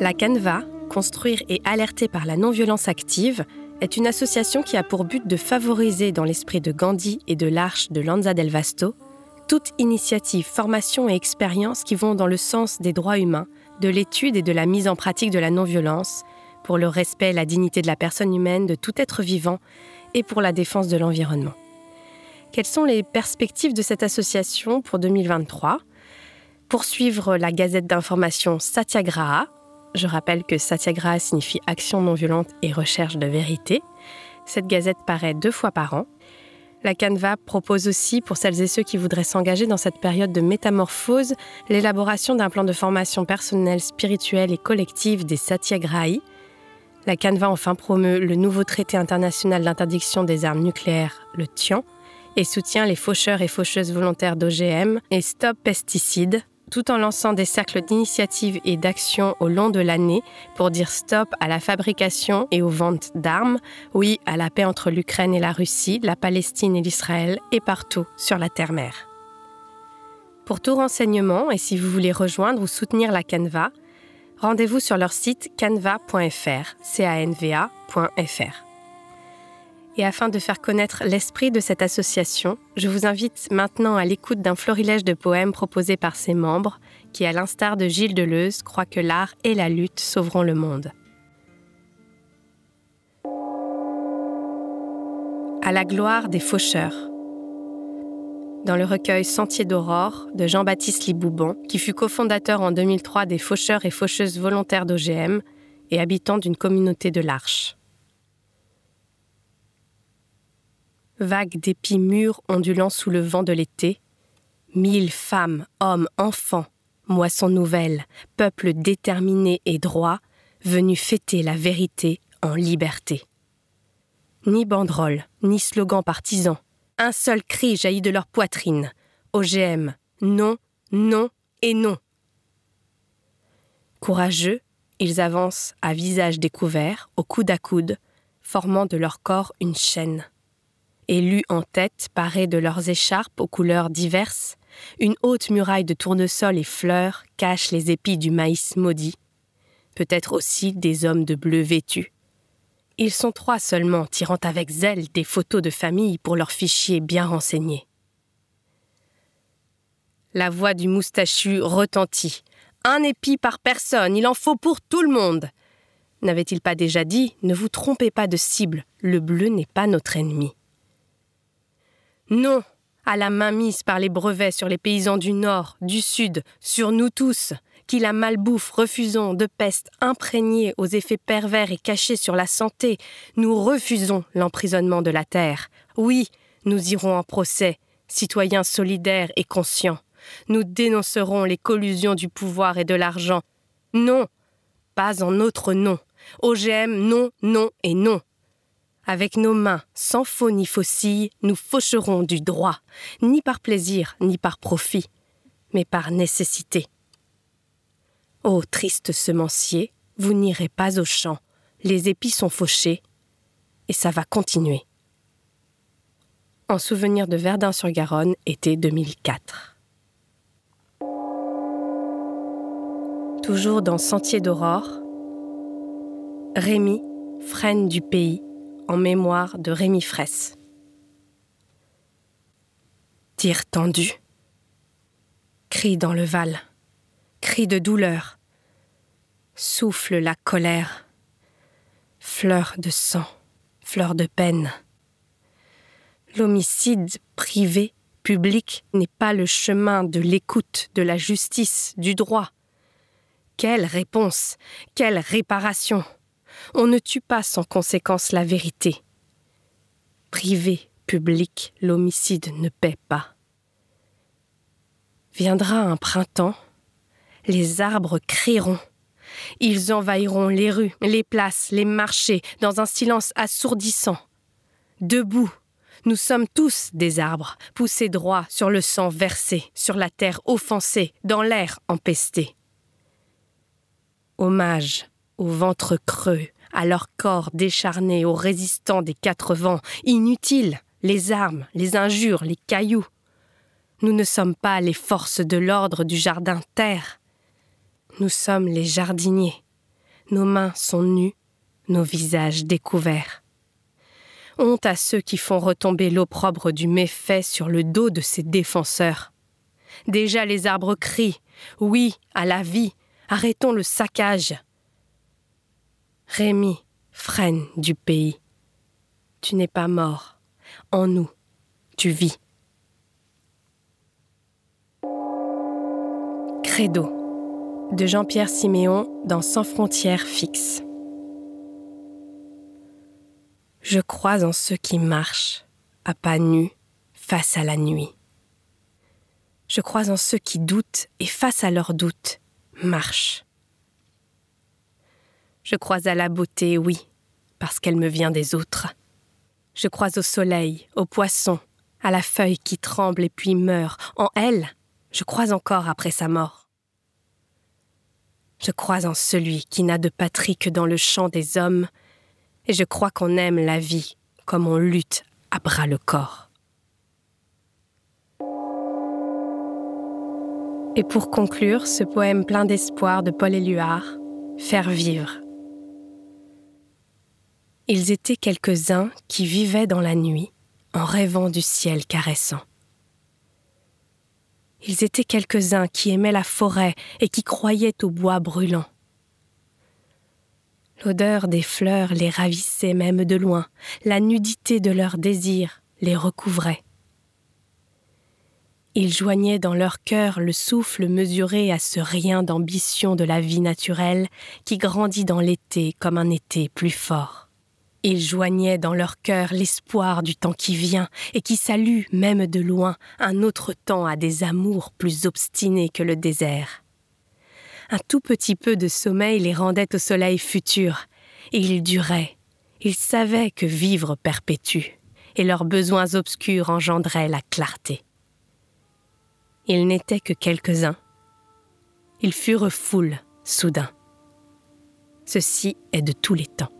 La Canva, construire et alerter par la non-violence active, est une association qui a pour but de favoriser dans l'esprit de Gandhi et de l'Arche de Lanza del Vasto toute initiative, formation et expérience qui vont dans le sens des droits humains, de l'étude et de la mise en pratique de la non-violence, pour le respect et la dignité de la personne humaine, de tout être vivant et pour la défense de l'environnement. Quelles sont les perspectives de cette association pour 2023 Poursuivre la gazette d'information Satyagraha. Je rappelle que Satyagraha signifie action non violente et recherche de vérité. Cette gazette paraît deux fois par an la Canva propose aussi, pour celles et ceux qui voudraient s'engager dans cette période de métamorphose, l'élaboration d'un plan de formation personnelle, spirituelle et collective des Satyagrahi. La Canva enfin promeut le nouveau traité international d'interdiction des armes nucléaires, le TIAN, et soutient les faucheurs et faucheuses volontaires d'OGM et Stop Pesticides, tout en lançant des cercles d'initiative et d'action au long de l'année pour dire stop à la fabrication et aux ventes d'armes, oui à la paix entre l'Ukraine et la Russie, la Palestine et l'Israël et partout sur la terre-mer. Pour tout renseignement et si vous voulez rejoindre ou soutenir la Canva, rendez-vous sur leur site canva.fr, canva.fr. Et afin de faire connaître l'esprit de cette association, je vous invite maintenant à l'écoute d'un florilège de poèmes proposés par ses membres, qui, à l'instar de Gilles Deleuze, croient que l'art et la lutte sauveront le monde. À la gloire des faucheurs. Dans le recueil Sentier d'aurore de Jean-Baptiste Liboubon, qui fut cofondateur en 2003 des faucheurs et faucheuses volontaires d'OGM et habitant d'une communauté de l'Arche. Vagues d'épis mûrs ondulant sous le vent de l'été, mille femmes, hommes, enfants, moisson nouvelle, peuple déterminé et droit, venus fêter la vérité en liberté. Ni banderole, ni slogan partisan, un seul cri jaillit de leur poitrine. OGM, non, non et non. Courageux, ils avancent à visage découvert, au coude à coude, formant de leur corps une chaîne élus en tête, parés de leurs écharpes aux couleurs diverses, une haute muraille de tournesol et fleurs cache les épis du maïs maudit, peut-être aussi des hommes de bleu vêtus. Ils sont trois seulement, tirant avec zèle des photos de famille pour leurs fichiers bien renseignés. La voix du moustachu retentit. Un épi par personne, il en faut pour tout le monde. N'avait-il pas déjà dit Ne vous trompez pas de cible, le bleu n'est pas notre ennemi. Non à la main mise par les brevets sur les paysans du Nord, du Sud, sur nous tous, qui la malbouffe refusons de peste imprégnée aux effets pervers et cachés sur la santé, nous refusons l'emprisonnement de la terre. Oui, nous irons en procès, citoyens solidaires et conscients. Nous dénoncerons les collusions du pouvoir et de l'argent. Non, pas en notre nom. OGM, non, non et non. Avec nos mains, sans faux ni faucille, nous faucherons du droit, ni par plaisir, ni par profit, mais par nécessité. Ô triste semencier, vous n'irez pas au champ, les épis sont fauchés, et ça va continuer. En souvenir de Verdun-sur-Garonne, été 2004. Toujours dans Sentier d'aurore, Rémi, frêne du pays, en mémoire de Rémi Fraisse. Tir tendu. Cri dans le val. Cri de douleur. Souffle la colère. Fleur de sang. Fleur de peine. L'homicide privé, public, n'est pas le chemin de l'écoute, de la justice, du droit. Quelle réponse Quelle réparation on ne tue pas sans conséquence la vérité. Privé, public, l'homicide ne paie pas. Viendra un printemps, les arbres crieront. Ils envahiront les rues, les places, les marchés, dans un silence assourdissant. Debout, nous sommes tous des arbres, poussés droit sur le sang versé, sur la terre offensée, dans l'air empesté. Hommage au ventre creux, à leur corps décharné, aux résistants des quatre vents, inutiles, les armes, les injures, les cailloux. Nous ne sommes pas les forces de l'ordre du jardin terre. Nous sommes les jardiniers, nos mains sont nues, nos visages découverts. Honte à ceux qui font retomber l'opprobre du méfait sur le dos de ses défenseurs. Déjà les arbres crient Oui à la vie, arrêtons le saccage. Rémi, freine du pays. Tu n'es pas mort. En nous, tu vis. Credo de Jean-Pierre Siméon dans Sans frontières fixes. Je crois en ceux qui marchent, à pas nus, face à la nuit. Je crois en ceux qui doutent et face à leurs doutes, marchent. Je crois à la beauté, oui, parce qu'elle me vient des autres. Je crois au soleil, au poisson, à la feuille qui tremble et puis meurt. En elle, je crois encore après sa mort. Je crois en celui qui n'a de patrie que dans le champ des hommes, et je crois qu'on aime la vie comme on lutte à bras le corps. Et pour conclure ce poème plein d'espoir de Paul Éluard, Faire vivre. Ils étaient quelques-uns qui vivaient dans la nuit en rêvant du ciel caressant. Ils étaient quelques-uns qui aimaient la forêt et qui croyaient au bois brûlant. L'odeur des fleurs les ravissait même de loin, la nudité de leurs désirs les recouvrait. Ils joignaient dans leur cœur le souffle mesuré à ce rien d'ambition de la vie naturelle qui grandit dans l'été comme un été plus fort. Ils joignaient dans leur cœur l'espoir du temps qui vient et qui salue, même de loin, un autre temps à des amours plus obstinés que le désert. Un tout petit peu de sommeil les rendait au soleil futur, et ils duraient. Ils savaient que vivre perpétue, et leurs besoins obscurs engendraient la clarté. Ils n'étaient que quelques-uns. Ils furent foule, soudain. Ceci est de tous les temps.